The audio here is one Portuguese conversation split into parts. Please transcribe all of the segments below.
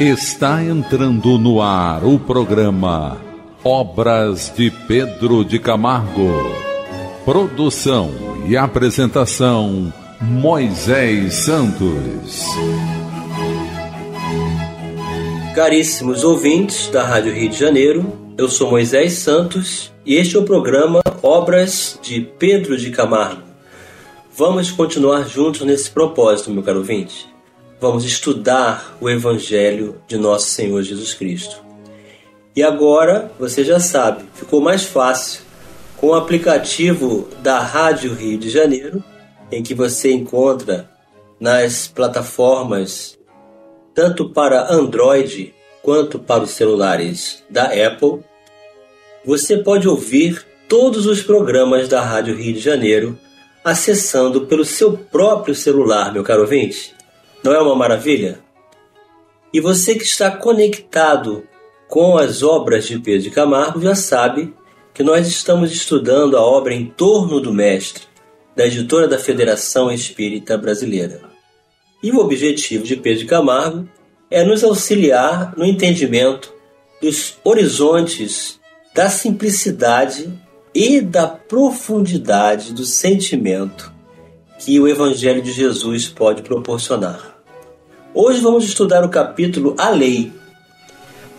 Está entrando no ar o programa Obras de Pedro de Camargo. Produção e apresentação Moisés Santos. Caríssimos ouvintes da Rádio Rio de Janeiro, eu sou Moisés Santos e este é o programa Obras de Pedro de Camargo. Vamos continuar juntos nesse propósito, meu caro ouvinte. Vamos estudar o Evangelho de Nosso Senhor Jesus Cristo. E agora, você já sabe, ficou mais fácil com o aplicativo da Rádio Rio de Janeiro, em que você encontra nas plataformas tanto para Android quanto para os celulares da Apple. Você pode ouvir todos os programas da Rádio Rio de Janeiro acessando pelo seu próprio celular, meu caro ouvinte. Não é uma maravilha? E você que está conectado com as obras de Pedro de Camargo já sabe que nós estamos estudando a obra Em Torno do Mestre, da editora da Federação Espírita Brasileira. E o objetivo de Pedro de Camargo é nos auxiliar no entendimento dos horizontes da simplicidade e da profundidade do sentimento que o Evangelho de Jesus pode proporcionar. Hoje vamos estudar o capítulo A Lei.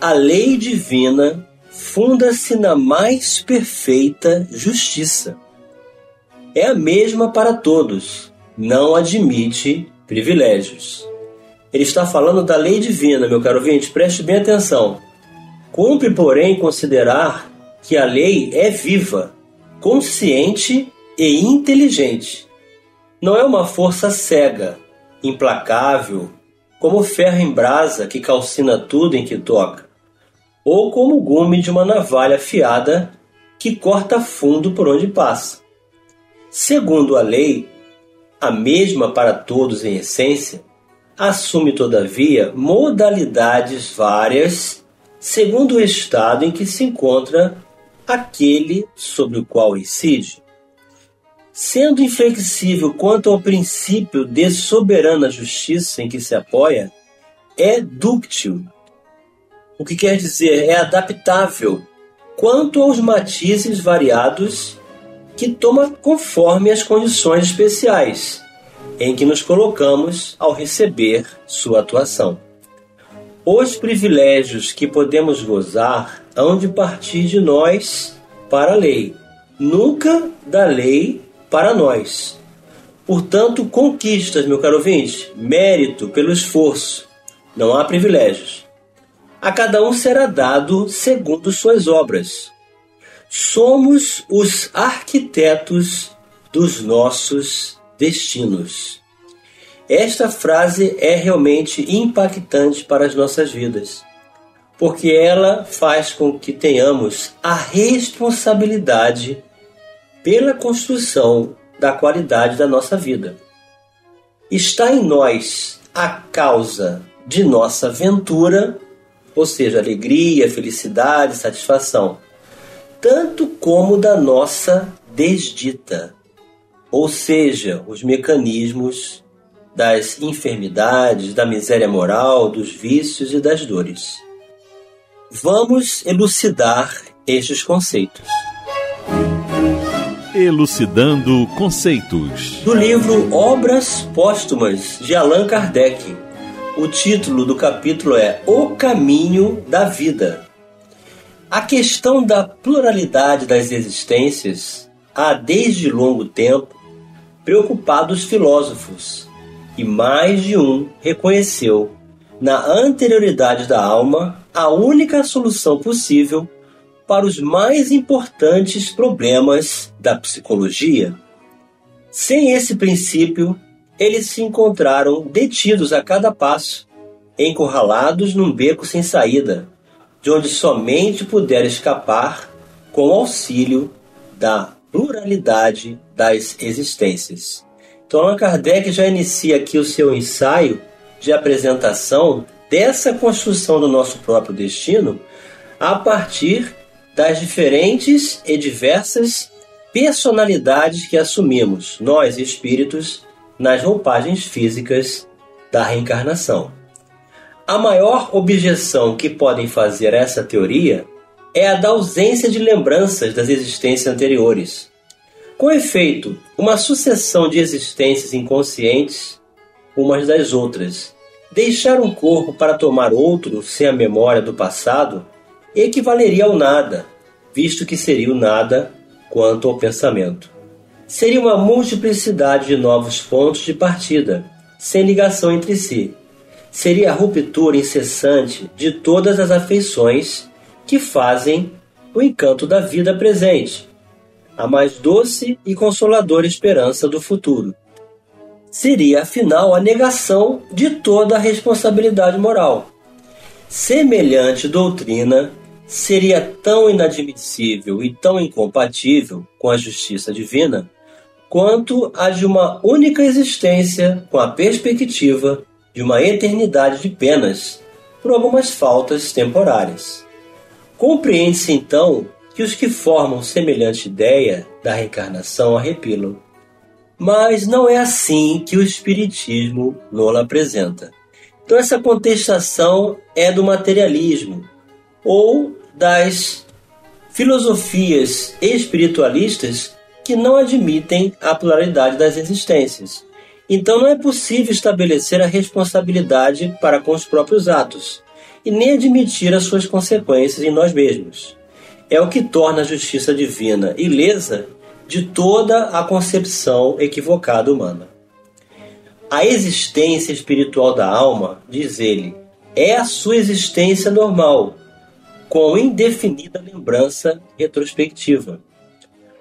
A lei divina funda-se na mais perfeita justiça. É a mesma para todos, não admite privilégios. Ele está falando da lei divina, meu caro ouvinte, preste bem atenção. Cumpre, porém, considerar que a lei é viva, consciente e inteligente. Não é uma força cega, implacável, como ferro em brasa que calcina tudo em que toca, ou como o gume de uma navalha afiada que corta fundo por onde passa. Segundo a lei, a mesma para todos em essência, assume, todavia, modalidades várias segundo o estado em que se encontra aquele sobre o qual incide. Sendo inflexível quanto ao princípio de soberana justiça em que se apoia, é dúctil. O que quer dizer é adaptável quanto aos matizes variados que toma conforme as condições especiais em que nos colocamos ao receber sua atuação. Os privilégios que podemos gozar hão de partir de nós para a lei, nunca da lei para nós. Portanto, conquistas, meu caro ouvinte, mérito pelo esforço, não há privilégios. A cada um será dado segundo suas obras. Somos os arquitetos dos nossos destinos. Esta frase é realmente impactante para as nossas vidas, porque ela faz com que tenhamos a responsabilidade pela construção da qualidade da nossa vida. Está em nós a causa de nossa ventura, ou seja, alegria, felicidade, satisfação, tanto como da nossa desdita ou seja, os mecanismos das enfermidades, da miséria moral, dos vícios e das dores. Vamos elucidar estes conceitos. Elucidando conceitos. Do livro Obras Póstumas de Allan Kardec. O título do capítulo é O Caminho da Vida. A questão da pluralidade das existências há desde longo tempo preocupados filósofos, e mais de um reconheceu, na anterioridade da alma, a única solução possível para os mais importantes problemas da psicologia. Sem esse princípio, eles se encontraram detidos a cada passo, encurralados num beco sem saída, de onde somente puderam escapar com o auxílio da pluralidade das existências. Então, Allan Kardec já inicia aqui o seu ensaio de apresentação dessa construção do nosso próprio destino a partir das diferentes e diversas personalidades que assumimos, nós espíritos, nas roupagens físicas da reencarnação. A maior objeção que podem fazer a essa teoria é a da ausência de lembranças das existências anteriores. Com efeito, uma sucessão de existências inconscientes umas das outras. Deixar um corpo para tomar outro sem a memória do passado equivaleria ao nada, visto que seria o nada quanto ao pensamento. Seria uma multiplicidade de novos pontos de partida, sem ligação entre si. Seria a ruptura incessante de todas as afeições que fazem o encanto da vida presente, a mais doce e consoladora esperança do futuro. Seria, afinal, a negação de toda a responsabilidade moral. Semelhante doutrina seria tão inadmissível e tão incompatível com a justiça divina quanto a de uma única existência com a perspectiva de uma eternidade de penas por algumas faltas temporárias. Compreende-se então que os que formam semelhante ideia da reencarnação arrepilam. Mas não é assim que o Espiritismo nos apresenta. Então, essa contestação é do materialismo ou das filosofias espiritualistas que não admitem a pluralidade das existências. Então, não é possível estabelecer a responsabilidade para com os próprios atos e nem admitir as suas consequências em nós mesmos. É o que torna a justiça divina ilesa de toda a concepção equivocada humana. A existência espiritual da alma, diz ele, é a sua existência normal, com indefinida lembrança retrospectiva.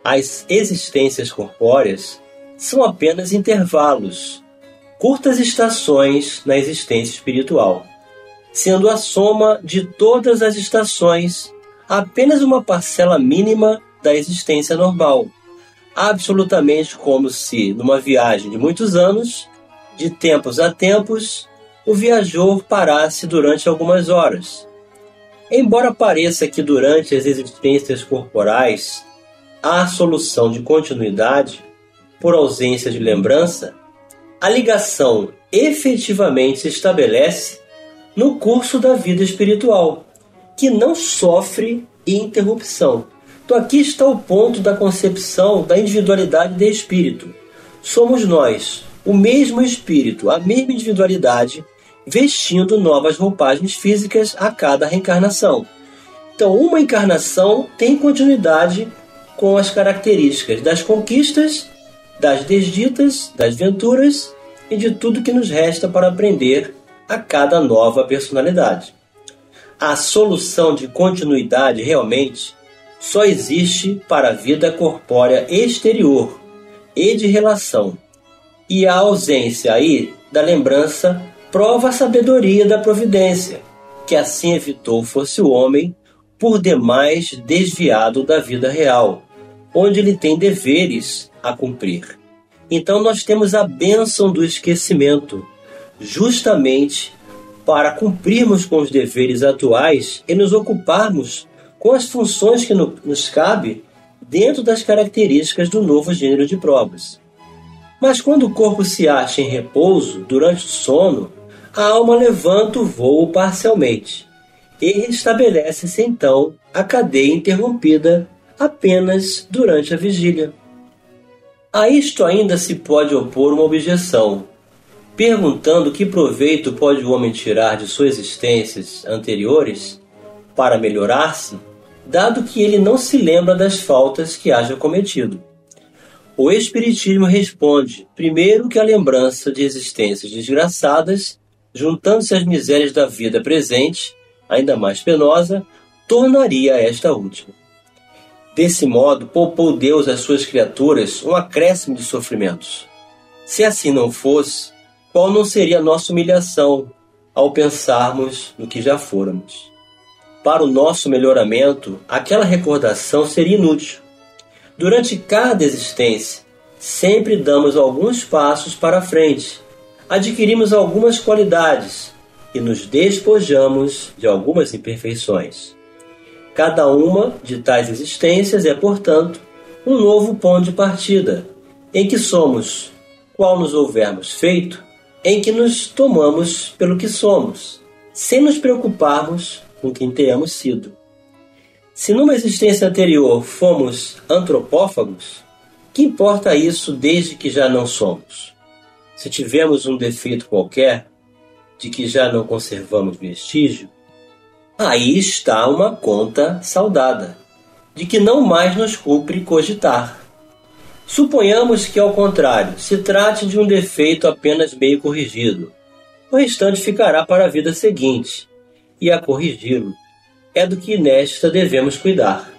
As existências corpóreas são apenas intervalos, curtas estações na existência espiritual, sendo a soma de todas as estações apenas uma parcela mínima da existência normal absolutamente como se, numa viagem de muitos anos, de tempos a tempos, o viajor parasse durante algumas horas. Embora pareça que durante as existências corporais há solução de continuidade por ausência de lembrança, a ligação efetivamente se estabelece no curso da vida espiritual, que não sofre interrupção. Então aqui está o ponto da concepção da individualidade de espírito. Somos nós, o mesmo espírito, a mesma individualidade, vestindo novas roupagens físicas a cada reencarnação. Então, uma encarnação tem continuidade com as características das conquistas, das desditas, das venturas e de tudo que nos resta para aprender a cada nova personalidade. A solução de continuidade realmente só existe para a vida corpórea exterior e de relação. E a ausência aí da lembrança prova a sabedoria da providência, que assim evitou fosse o homem por demais desviado da vida real, onde ele tem deveres a cumprir. Então nós temos a bênção do esquecimento, justamente para cumprirmos com os deveres atuais e nos ocuparmos com as funções que nos cabe dentro das características do novo gênero de provas. Mas quando o corpo se acha em repouso durante o sono, a alma levanta o voo parcialmente e restabelece-se então a cadeia interrompida apenas durante a vigília. A isto ainda se pode opor uma objeção, perguntando que proveito pode o homem tirar de suas existências anteriores para melhorar-se dado que ele não se lembra das faltas que haja cometido. O Espiritismo responde, primeiro, que a lembrança de existências desgraçadas, juntando-se às misérias da vida presente, ainda mais penosa, tornaria esta última. Desse modo, poupou Deus às suas criaturas um acréscimo de sofrimentos. Se assim não fosse, qual não seria a nossa humilhação ao pensarmos no que já fôramos? para o nosso melhoramento, aquela recordação seria inútil. Durante cada existência, sempre damos alguns passos para frente, adquirimos algumas qualidades e nos despojamos de algumas imperfeições. Cada uma de tais existências é, portanto, um novo ponto de partida, em que somos, qual nos houvermos feito, em que nos tomamos pelo que somos sem nos preocuparmos com quem tenhamos sido. Se numa existência anterior fomos antropófagos, que importa isso desde que já não somos? Se tivemos um defeito qualquer, de que já não conservamos vestígio, aí está uma conta saudada, de que não mais nos cumpre cogitar. Suponhamos que, ao contrário, se trate de um defeito apenas meio corrigido. O restante ficará para a vida seguinte, e a corrigi-lo é do que nesta devemos cuidar.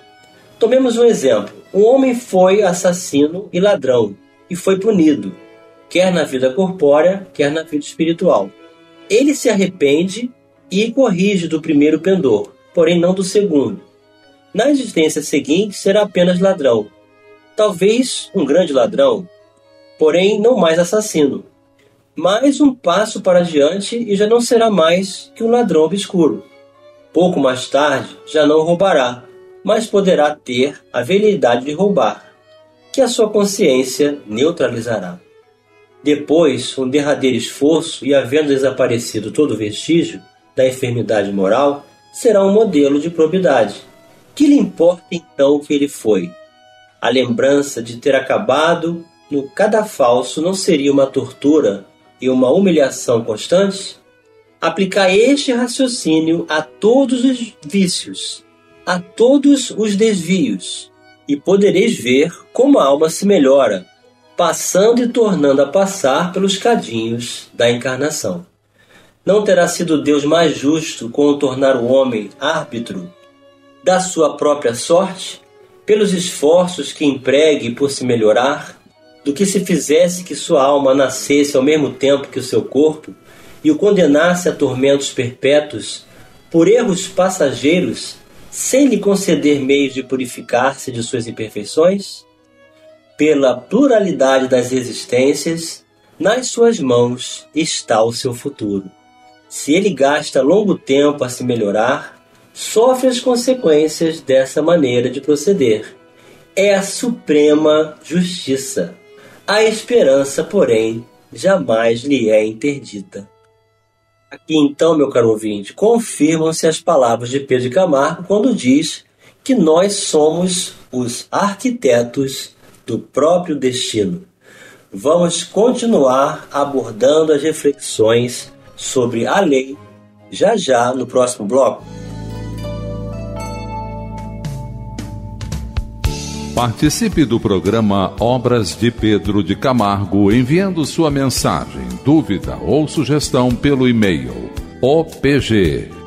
Tomemos um exemplo. Um homem foi assassino e ladrão e foi punido, quer na vida corpórea, quer na vida espiritual. Ele se arrepende e corrige do primeiro pendor, porém não do segundo. Na existência seguinte será apenas ladrão. Talvez um grande ladrão, porém não mais assassino. Mais um passo para diante e já não será mais que um ladrão obscuro. Pouco mais tarde já não roubará, mas poderá ter a veleidade de roubar, que a sua consciência neutralizará. Depois, um derradeiro esforço e havendo desaparecido todo vestígio da enfermidade moral, será um modelo de probidade. Que lhe importa então o que ele foi? A lembrança de ter acabado no cadafalso não seria uma tortura e uma humilhação constante? Aplicar este raciocínio a todos os vícios, a todos os desvios, e podereis ver como a alma se melhora passando e tornando a passar pelos cadinhos da encarnação. Não terá sido Deus mais justo com tornar o homem árbitro da sua própria sorte, pelos esforços que empregue por se melhorar, do que se fizesse que sua alma nascesse ao mesmo tempo que o seu corpo e o condenasse a tormentos perpétuos por erros passageiros, sem lhe conceder meios de purificar-se de suas imperfeições? Pela pluralidade das existências, nas suas mãos está o seu futuro. Se ele gasta longo tempo a se melhorar, sofre as consequências dessa maneira de proceder. É a suprema justiça. A esperança, porém, jamais lhe é interdita. Aqui então, meu caro ouvinte, confirmam-se as palavras de Pedro Camargo quando diz que nós somos os arquitetos do próprio destino. Vamos continuar abordando as reflexões sobre a lei já já no próximo bloco. Participe do programa Obras de Pedro de Camargo enviando sua mensagem, dúvida ou sugestão pelo e-mail opg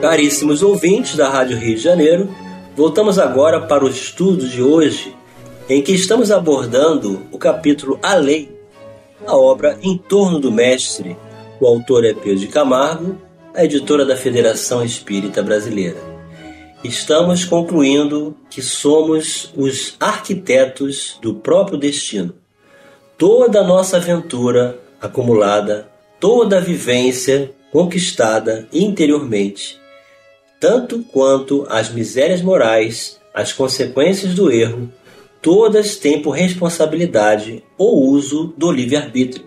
Caríssimos ouvintes da Rádio Rio de Janeiro, voltamos agora para o estudo de hoje, em que estamos abordando o capítulo A Lei, a obra Em torno do Mestre. O autor é Pedro de Camargo, a editora da Federação Espírita Brasileira. Estamos concluindo que somos os arquitetos do próprio destino. Toda a nossa aventura acumulada, toda a vivência conquistada interiormente tanto quanto as misérias morais, as consequências do erro, todas têm por responsabilidade o uso do livre-arbítrio.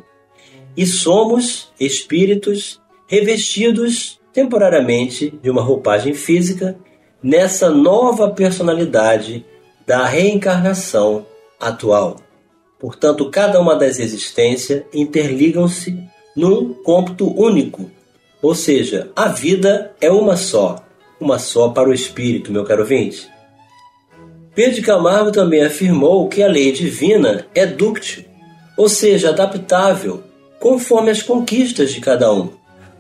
E somos espíritos revestidos temporariamente de uma roupagem física nessa nova personalidade da reencarnação atual. Portanto, cada uma das existências interligam-se num cômputo único, ou seja, a vida é uma só, uma só para o espírito, meu caro ouvinte. Pedro Camargo também afirmou que a lei divina é dúctil, ou seja, adaptável, conforme as conquistas de cada um,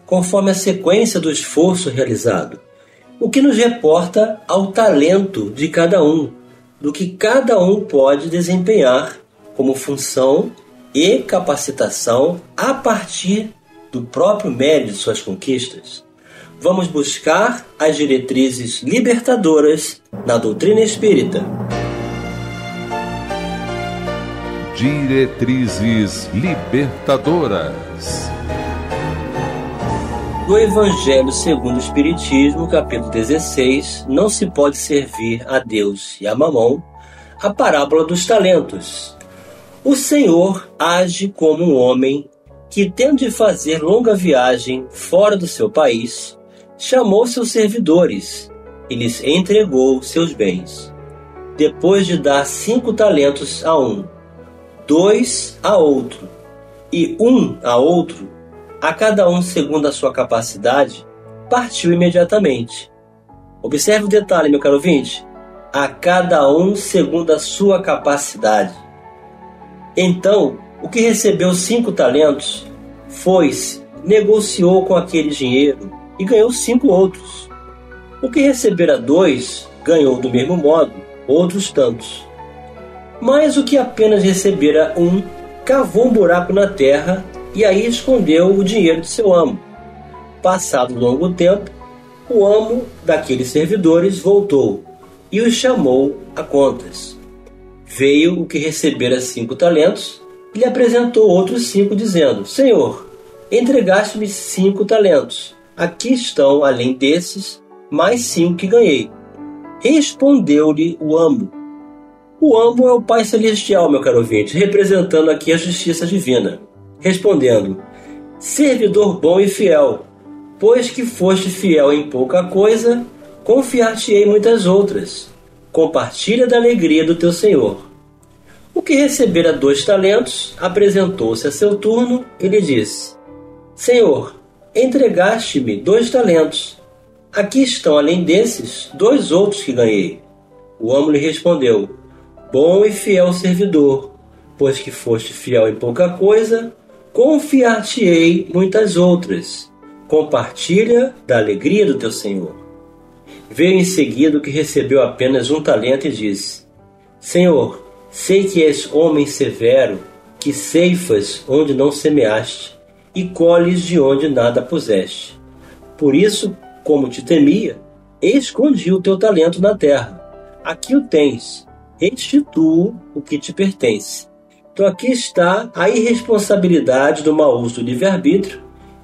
conforme a sequência do esforço realizado, o que nos reporta ao talento de cada um, do que cada um pode desempenhar como função e capacitação a partir do próprio mérito de suas conquistas. Vamos buscar as diretrizes libertadoras na doutrina espírita. Diretrizes libertadoras. No Evangelho segundo o Espiritismo, capítulo 16, não se pode servir a Deus e a Mamão, a parábola dos talentos. O Senhor age como um homem que, tendo de fazer longa viagem fora do seu país, chamou seus servidores e lhes entregou seus bens. Depois de dar cinco talentos a um, dois a outro e um a outro, a cada um segundo a sua capacidade, partiu imediatamente. Observe o detalhe, meu caro ouvinte. A cada um segundo a sua capacidade. Então, o que recebeu cinco talentos foi-se, negociou com aquele dinheiro e ganhou cinco outros. O que recebera dois ganhou do mesmo modo outros tantos. Mas o que apenas recebera um cavou um buraco na terra e aí escondeu o dinheiro de seu amo. Passado longo tempo, o amo daqueles servidores voltou e os chamou a contas. Veio o que recebera cinco talentos e lhe apresentou outros cinco, dizendo: Senhor, entregaste-me cinco talentos. Aqui estão, além desses, mais cinco que ganhei. Respondeu-lhe o amo: O amo é o Pai Celestial, meu caro ouvinte, representando aqui a justiça divina respondendo: Servidor bom e fiel, pois que foste fiel em pouca coisa, confiar-te-ei muitas outras. Compartilha da alegria do teu senhor. O que recebera dois talentos, apresentou-se a seu turno e lhe disse: Senhor, entregaste-me dois talentos. Aqui estão, além desses, dois outros que ganhei. O amo lhe respondeu: Bom e fiel servidor, pois que foste fiel em pouca coisa, confiar-te-ei muitas outras. Compartilha da alegria do teu Senhor. Veio em seguida o que recebeu apenas um talento e disse: Senhor, sei que és homem severo, que ceifas onde não semeaste e colhes de onde nada puseste. Por isso, como te temia, escondi o teu talento na terra. Aqui o tens, restituo o que te pertence. Então aqui está a irresponsabilidade do mau uso do livre-arbítrio,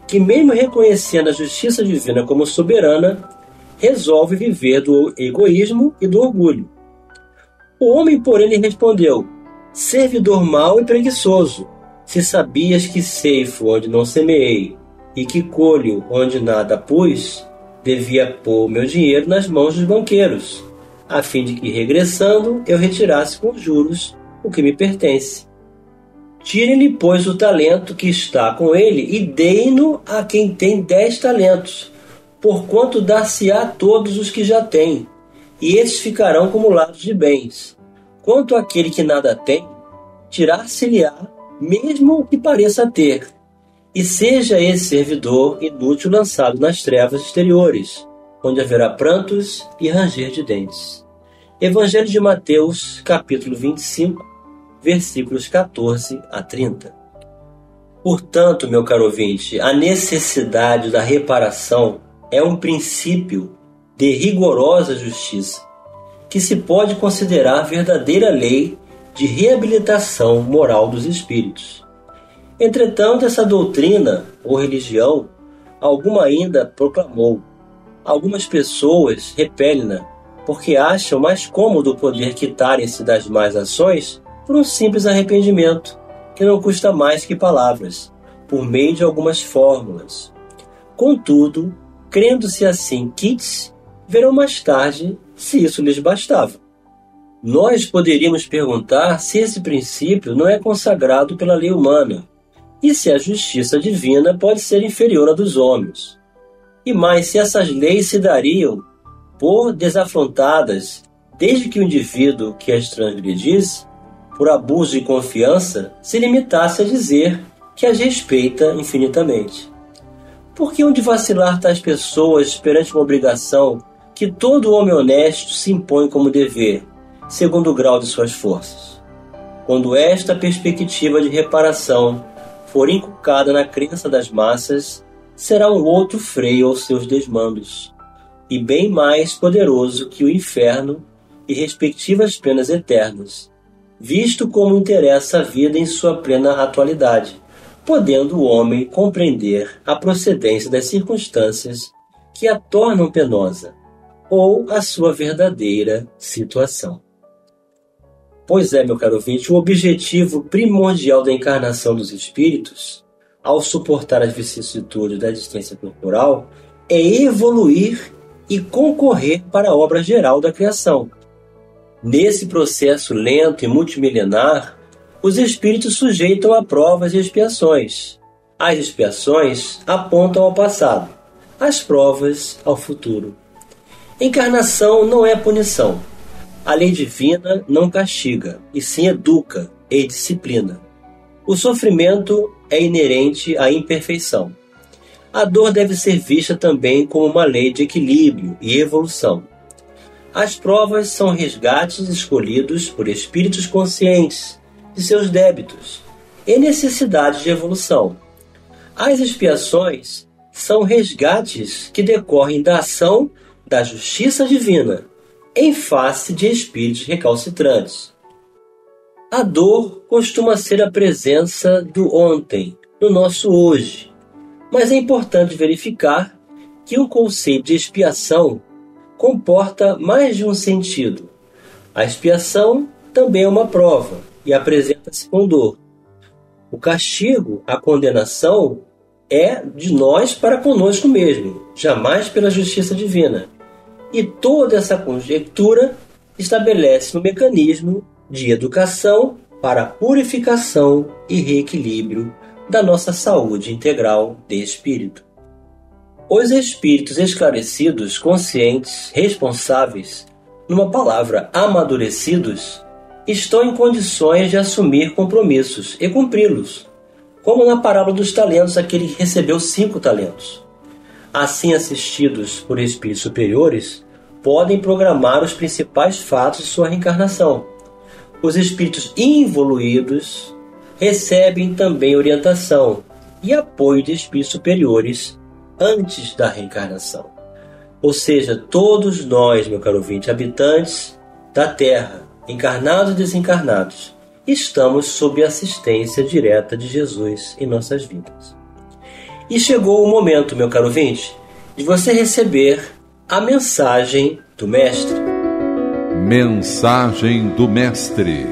que mesmo reconhecendo a justiça divina como soberana, resolve viver do egoísmo e do orgulho. O homem, porém, lhe respondeu: Servidor mau e preguiçoso, se sabias que ceifo onde não semeei e que colho onde nada pus, devia pôr meu dinheiro nas mãos dos banqueiros, a fim de que, regressando, eu retirasse com juros o que me pertence. Tire-lhe, pois, o talento que está com ele e dei-no a quem tem dez talentos, porquanto dar-se-á a todos os que já têm, e esses ficarão acumulados de bens. Quanto àquele que nada tem, tirar-se-lhe-á, mesmo que pareça ter, e seja esse servidor inútil lançado nas trevas exteriores, onde haverá prantos e ranger de dentes. Evangelho de Mateus, capítulo 25, versículos 14 a 30. Portanto, meu caro ouvinte, a necessidade da reparação é um princípio de rigorosa justiça, que se pode considerar verdadeira lei de reabilitação moral dos espíritos. Entretanto, essa doutrina ou religião, alguma ainda proclamou. Algumas pessoas repelem-na porque acham mais cômodo poder quitarem-se das más ações por um simples arrependimento, que não custa mais que palavras, por meio de algumas fórmulas. Contudo, crendo-se assim kits, verão mais tarde se isso lhes bastava. Nós poderíamos perguntar se esse princípio não é consagrado pela lei humana e se a justiça divina pode ser inferior à dos homens. E mais, se essas leis se dariam por desafrontadas desde que o indivíduo que as transgredisse por abuso de confiança, se limitasse a dizer que as respeita infinitamente. Por que onde vacilar tais pessoas perante uma obrigação que todo homem honesto se impõe como dever, segundo o grau de suas forças? Quando esta perspectiva de reparação for inculcada na crença das massas, será um outro freio aos seus desmandos, e bem mais poderoso que o inferno e respectivas penas eternas, visto como interessa a vida em sua plena atualidade, podendo o homem compreender a procedência das circunstâncias que a tornam penosa, ou a sua verdadeira situação. Pois é, meu caro ouvinte, o objetivo primordial da encarnação dos espíritos, ao suportar as vicissitudes da existência corporal, é evoluir e concorrer para a obra geral da criação. Nesse processo lento e multimilenar, os espíritos sujeitam a provas e expiações. As expiações apontam ao passado, as provas ao futuro. Encarnação não é punição. A lei divina não castiga, e sim educa e disciplina. O sofrimento é inerente à imperfeição. A dor deve ser vista também como uma lei de equilíbrio e evolução. As provas são resgates escolhidos por espíritos conscientes de seus débitos e necessidades de evolução. As expiações são resgates que decorrem da ação da justiça divina em face de espíritos recalcitrantes. A dor costuma ser a presença do ontem no nosso hoje, mas é importante verificar que o conceito de expiação comporta mais de um sentido. A expiação também é uma prova e apresenta-se com dor. O castigo, a condenação, é de nós para conosco mesmo, jamais pela justiça divina. E toda essa conjectura estabelece um mecanismo de educação para purificação e reequilíbrio da nossa saúde integral de espírito. Os espíritos esclarecidos, conscientes, responsáveis, numa palavra, amadurecidos, estão em condições de assumir compromissos e cumpri-los, como na parábola dos talentos, aquele que recebeu cinco talentos assim assistidos por espíritos superiores, podem programar os principais fatos de sua reencarnação. Os espíritos involuídos recebem também orientação e apoio de espíritos superiores antes da reencarnação. Ou seja, todos nós, meu caro ouvinte, habitantes da Terra, encarnados e desencarnados, estamos sob a assistência direta de Jesus em nossas vidas. E chegou o momento, meu caro ouvinte, de você receber a mensagem do Mestre. Mensagem do Mestre.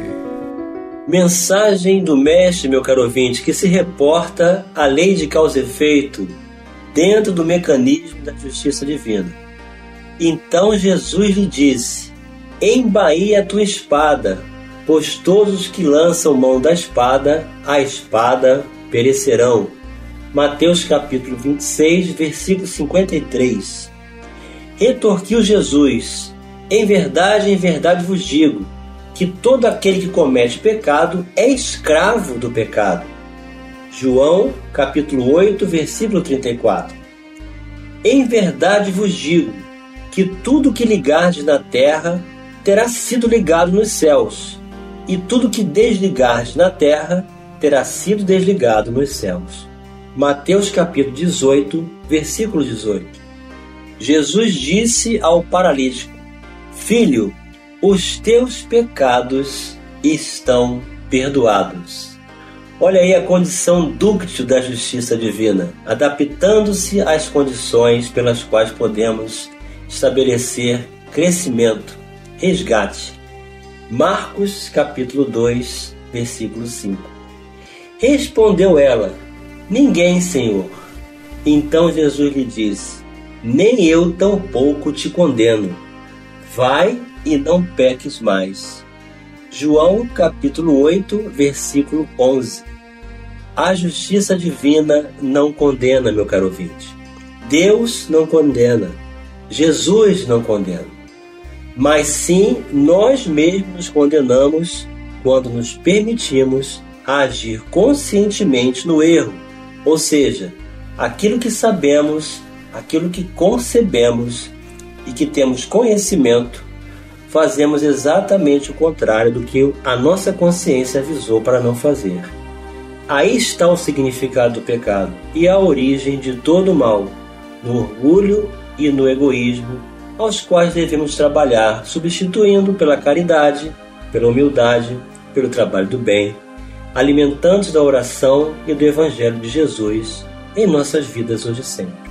Mensagem do Mestre, meu caro ouvinte, que se reporta à lei de causa e efeito dentro do mecanismo da justiça divina. Então Jesus lhe disse: Embaí a tua espada, pois todos os que lançam mão da espada, a espada perecerão. Mateus capítulo 26, versículo 53. Retorquiu Jesus: Em verdade, em verdade vos digo, que todo aquele que comete pecado é escravo do pecado. João capítulo 8, versículo 34. Em verdade vos digo que tudo que ligardes na terra terá sido ligado nos céus, e tudo que desligardes na terra terá sido desligado nos céus. Mateus capítulo 18, versículo 18. Jesus disse ao paralítico: Filho, os teus pecados estão perdoados. Olha aí a condição dúctil da justiça divina, adaptando-se às condições pelas quais podemos estabelecer crescimento, resgate. Marcos capítulo 2, versículo 5. Respondeu ela: Ninguém, Senhor. Então Jesus lhe disse: Nem eu tampouco te condeno. Vai e não peques mais. João capítulo 8, versículo 11. A justiça divina não condena, meu caro ouvinte. Deus não condena. Jesus não condena. Mas sim, nós mesmos nos condenamos quando nos permitimos agir conscientemente no erro ou seja, aquilo que sabemos, aquilo que concebemos e que temos conhecimento, fazemos exatamente o contrário do que a nossa consciência avisou para não fazer. Aí está o significado do pecado e a origem de todo o mal, no orgulho e no egoísmo, aos quais devemos trabalhar, substituindo pela caridade, pela humildade, pelo trabalho do bem, alimentando da oração e do Evangelho de Jesus em nossas vidas hoje e sempre.